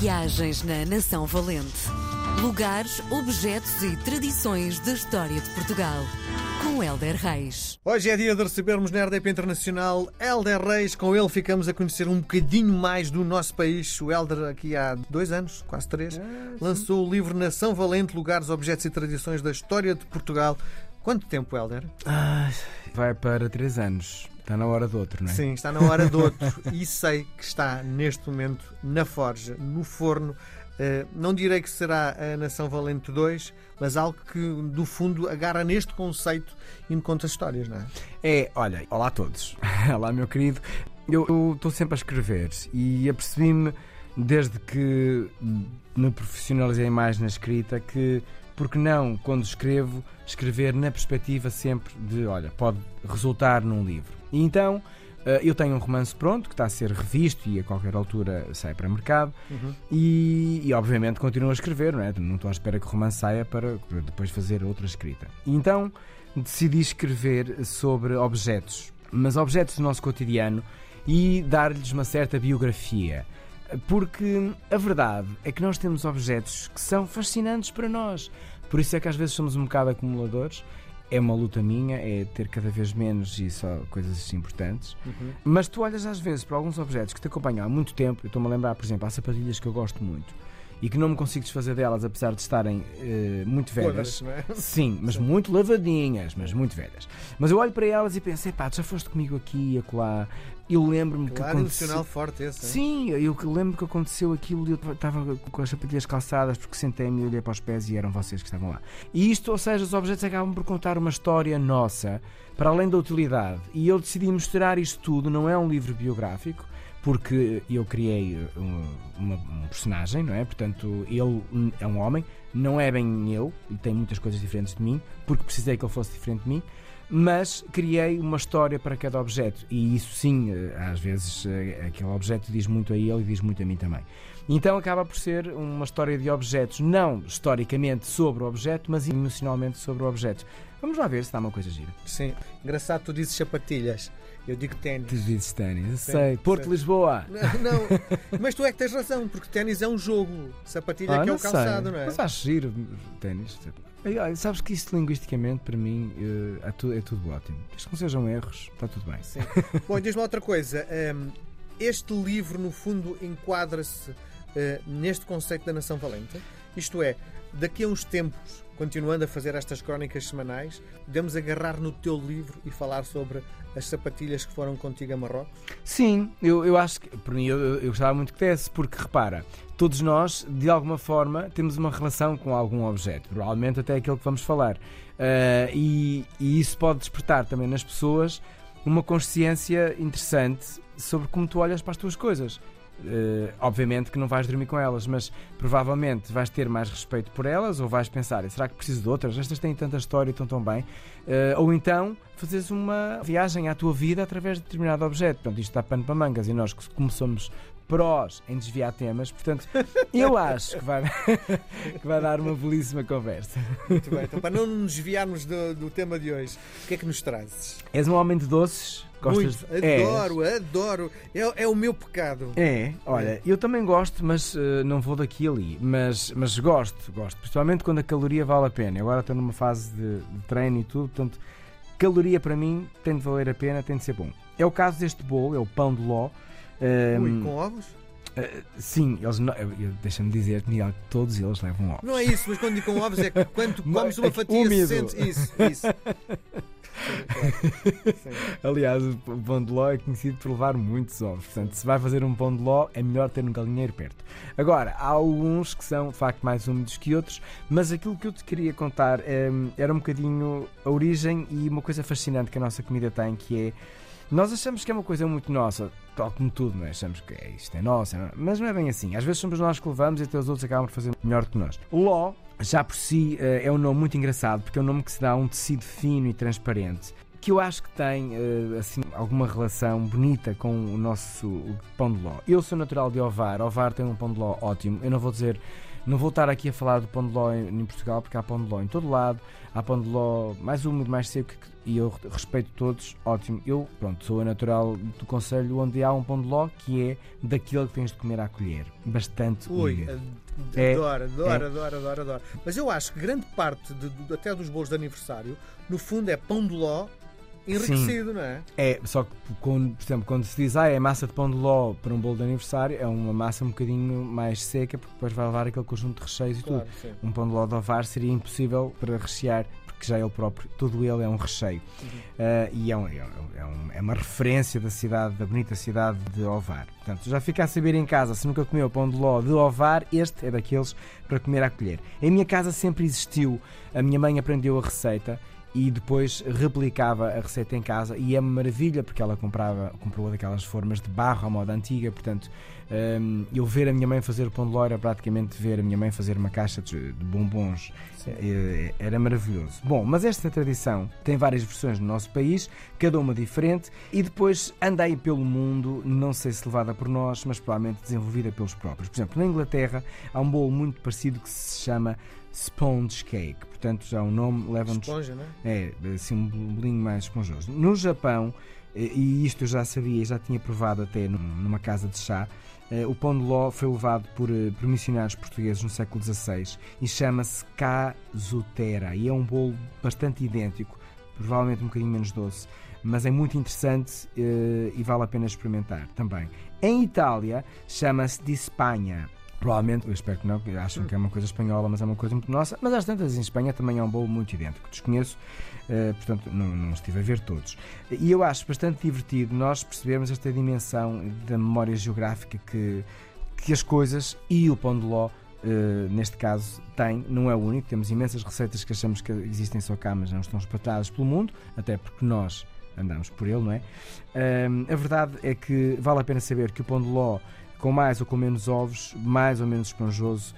Viagens na Nação Valente. Lugares, objetos e tradições da história de Portugal. Com Helder Reis. Hoje é dia de recebermos na RDP Internacional Helder Reis. Com ele ficamos a conhecer um bocadinho mais do nosso país. O Helder, aqui há dois anos, quase três, lançou o livro Nação Valente, Lugares, Objetos e Tradições da História de Portugal. Quanto tempo, Helder? Ai, vai para três anos. Está na hora do outro, não é? Sim, está na hora do outro. e sei que está neste momento na forja, no forno. Uh, não direi que será a Nação Valente 2, mas algo que, do fundo, agarra neste conceito e me conta histórias, não é? É, olha, olá a todos. olá, meu querido. Eu estou sempre a escrever e apercebi-me, desde que me profissionalizei mais na escrita, que porque não, quando escrevo, escrever na perspectiva sempre de, olha, pode resultar num livro. E então eh, eu tenho um romance pronto que está a ser revisto e a qualquer altura sai para mercado uhum. e, e, obviamente continuo a escrever, não é? Não estou à espera que o romance saia para depois fazer outra escrita. E então decidi escrever sobre objetos, mas objetos do nosso cotidiano e dar-lhes uma certa biografia. Porque a verdade é que nós temos objetos que são fascinantes para nós. Por isso é que às vezes somos um bocado acumuladores. É uma luta minha, é ter cada vez menos e só coisas assim importantes. Uhum. Mas tu olhas às vezes para alguns objetos que te acompanham há muito tempo. Eu estou-me a lembrar, por exemplo, há sapatilhas que eu gosto muito e que não me consigo desfazer delas, apesar de estarem uh, muito velhas. é? Sim, mas Sim. muito lavadinhas, mas muito velhas. Mas eu olho para elas e penso, pá, já foste comigo aqui e acolá. Eu lembro-me claro, que aconteceu... emocional forte esse. Sim, eu lembro que aconteceu aquilo e eu estava com as sapatilhas calçadas porque sentei-me e olhei para os pés e eram vocês que estavam lá. E isto, ou seja, os objetos acabam por contar uma história nossa, para além da utilidade. E eu decidi mostrar isto tudo, não é um livro biográfico, porque eu criei um, uma, um personagem, não é? Portanto, ele é um homem, não é bem eu, e tem muitas coisas diferentes de mim, porque precisei que ele fosse diferente de mim, mas criei uma história para cada objeto, e isso sim, eh, às vezes, eh, aquele objeto diz muito a ele e diz muito a mim também. Então acaba por ser uma história de objetos, não historicamente sobre o objeto, mas emocionalmente sobre o objeto. Vamos lá ver se dá uma coisa gira. Sim, engraçado, tu dizes sapatilhas. Eu digo ténis. Tu dizes ténis, sei. Porto, Lisboa. Não, não, mas tu é que tens razão, porque ténis é um jogo. Sapatilha ah, que é o calçado, sei. não é? Mas acho giro ténis. Sabes que isso linguisticamente, para mim, eh, é tudo, é tudo ótimo. Desde que não sejam erros, está tudo bem. Sim. Bom, diz-me outra coisa. Ehm, este livro, no fundo, enquadra-se eh, neste conceito da nação valente? Isto é, daqui a uns tempos continuando a fazer estas crónicas semanais, podemos agarrar no teu livro e falar sobre as sapatilhas que foram contigo a Marrocos? Sim, eu, eu acho que, por mim, eu, eu gostava muito que desse, porque repara, todos nós, de alguma forma, temos uma relação com algum objeto, provavelmente até aquele que vamos falar. Uh, e, e isso pode despertar também nas pessoas uma consciência interessante sobre como tu olhas para as tuas coisas. Uh, obviamente que não vais dormir com elas, mas provavelmente vais ter mais respeito por elas, ou vais pensar, será que preciso de outras? Estas têm tanta história e estão tão bem. Uh, ou então fazes uma viagem à tua vida através de determinado objeto. Portanto, isto está pano para mangas e nós, como somos prós em desviar temas, portanto, eu acho que vai, que vai dar uma belíssima conversa. Muito bem, então para não nos desviarmos do, do tema de hoje, o que é que nos trazes? És um homem de doces? Gostas? Muito, adoro, é. adoro. É, é o meu pecado. É, olha, é. eu também gosto, mas uh, não vou daqui ali. Mas, mas gosto, gosto. Principalmente quando a caloria vale a pena. Agora estou numa fase de, de treino e tudo, portanto, caloria para mim tem de valer a pena, tem de ser bom. É o caso deste bolo, é o pão de ló. Um, Ui, com ovos? Uh, sim, eles deixa-me dizer, Miguel, que todos eles levam ovos. Não é isso, mas quando digo com ovos é que quando comes uma fatia úmido. sente isso, isso. Aliás, o pão de ló é conhecido por levar muitos ovos. Portanto, se vai fazer um pão de ló, é melhor ter um galinheiro perto. Agora, há alguns que são de facto mais úmidos que outros, mas aquilo que eu te queria contar é, era um bocadinho a origem e uma coisa fascinante que a nossa comida tem, que é. Nós achamos que é uma coisa muito nossa, tal como tudo, não é? Achamos que é, isto é nosso, é mas não é bem assim. Às vezes somos nós que levamos e até os outros acabam por fazer melhor que nós. Ló já por si eh, é um nome muito engraçado, porque é um nome que se dá a um tecido fino e transparente que eu acho que tem eh, assim alguma relação bonita com o nosso pão de ló. Eu sou natural de Ovar, Ovar tem um pão de ló ótimo. Eu não vou dizer, não vou estar aqui a falar do pão de ló em, Portugal, porque há pão de ló em todo lado. Há pão de ló mais úmido, mais seco, e eu respeito todos, ótimo. Eu, pronto, sou a natural do Conselho onde há um pão de ló que é daquele que tens de comer à colher. Bastante Ui, É, adoro, adoro, é. adoro, adoro, adoro. Mas eu acho que grande parte, de- de- até dos bolos de aniversário, no fundo é pão de ló enriquecido, não é? É, só que, quando, por exemplo, quando se diz ah, é massa de pão de ló para um bolo de aniversário, é uma massa um bocadinho mais seca, porque depois vai levar aquele conjunto de recheios e Claro, tudo. sim. Um pão de ló de ovar seria impossível para rechear, porque já ele próprio, todo ele é um recheio. Uhum. Ah, e é, é um- é um- é uma referência da cidade, da bonita cidade de Ovar. Portanto, já fica a saber em casa, se nunca comeu pão de ló de Ovar, este é daqueles para comer à colher. Em minha casa sempre existiu, a minha mãe aprendeu a receita e depois replicava a receita em casa. E é uma maravilha porque ela comprava, comprou daquelas formas de barro à moda antiga, portanto hum, eu ver a minha mãe fazer o pão de ló era praticamente ver a minha mãe fazer uma caixa de, de bombons Eh, era maravilhoso. Bom, mas esta tradição tem várias versões no nosso país, cada uma diferente, e depois anda aí pelo mundo, não sei se levada por nós, mas provavelmente desenvolvida pelos próprios. Por exemplo, na Inglaterra há um bolo muito parecido que se chama sponge cake, portanto já o nome leva-nos Esponja, não é? é, assim um bolinho mais esponjoso. No Japão, e isto eu já sabia já tinha provado até num- numa casa de chá, eh, o pão de ló foi levado por, eh, missionários portugueses no século XVI e chama-se casutera e é um bolo bastante idêntico, provavelmente um bocadinho menos doce, mas é muito interessante eh, e vale a pena experimentar também. Em Itália, chama-se de Espanha. Provavelmente, eu espero que não, acham que é uma coisa espanhola, mas é uma coisa muito nossa. Mas às tantas, em Espanha também é um bolo muito idêntico. Desconheço, eh, portanto, não, não estive a ver todos. E eu acho bastante divertido nós percebermos esta dimensão da memória geográfica que, que as coisas e o pão de ló, eh, neste caso, têm. Não é o único. Temos imensas receitas que achamos que existem só cá, mas não estão espalhadas pelo mundo, até porque nós andamos por ele, não é? A verdade é que vale a pena saber que o pão de ló, com mais ou com menos ovos, mais ou menos esponjoso,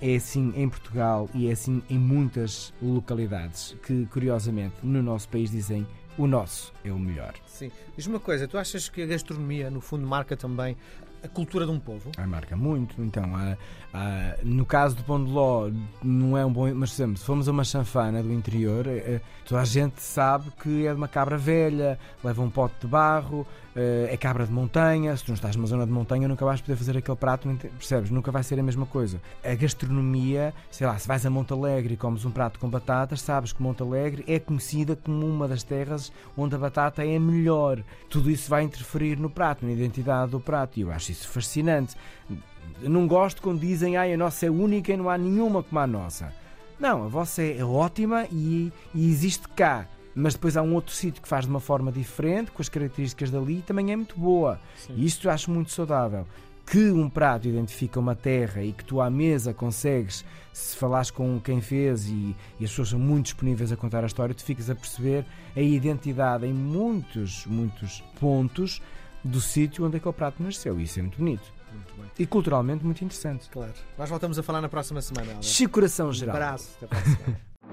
é assim em Portugal e é assim em muitas localidades que, curiosamente, no nosso país dizem o nosso é o melhor. Sim. Diz-me uma coisa, tu achas que a gastronomia, no fundo, marca também a cultura de um povo? Ah, marca muito. Então, há- há- no caso do pão de ló, não é um bom. Mas, por exemplo, se formos a uma chanfana do interior, eh, toda a gente sabe que é de uma cabra velha, leva um pote de barro, é cabra de montanha. Se tu não estás numa zona de montanha, nunca vais poder fazer aquele prato, percebes? Nunca vai ser a mesma coisa. A gastronomia, sei lá, se vais a Monte Alegre e comes um prato com batatas, sabes que Monte Alegre é conhecida como uma das terras onde a batata é melhor. Tudo isso vai interferir no prato, na identidade do prato, e eu acho isso fascinante. Não gosto quando dizem ai, a nossa é única e não há nenhuma como a nossa. Não, a vossa é ótima e, e existe cá. Mas depois há um outro sítio que faz de uma forma diferente, com as características dali, e também é muito boa. E isto eu acho muito saudável. Que um prato identifica uma terra e que tu à mesa consegues, se falares com quem fez e, e as pessoas são muito disponíveis a contar a história, tu ficas a perceber a identidade em muitos, muitos pontos do sítio onde aquele prato nasceu. E isso é muito bonito. Muito bem. E culturalmente muito interessante. Claro. Nós voltamos a falar na próxima semana. Helder. Chico Coração Um Geral. abraço. Até a semana.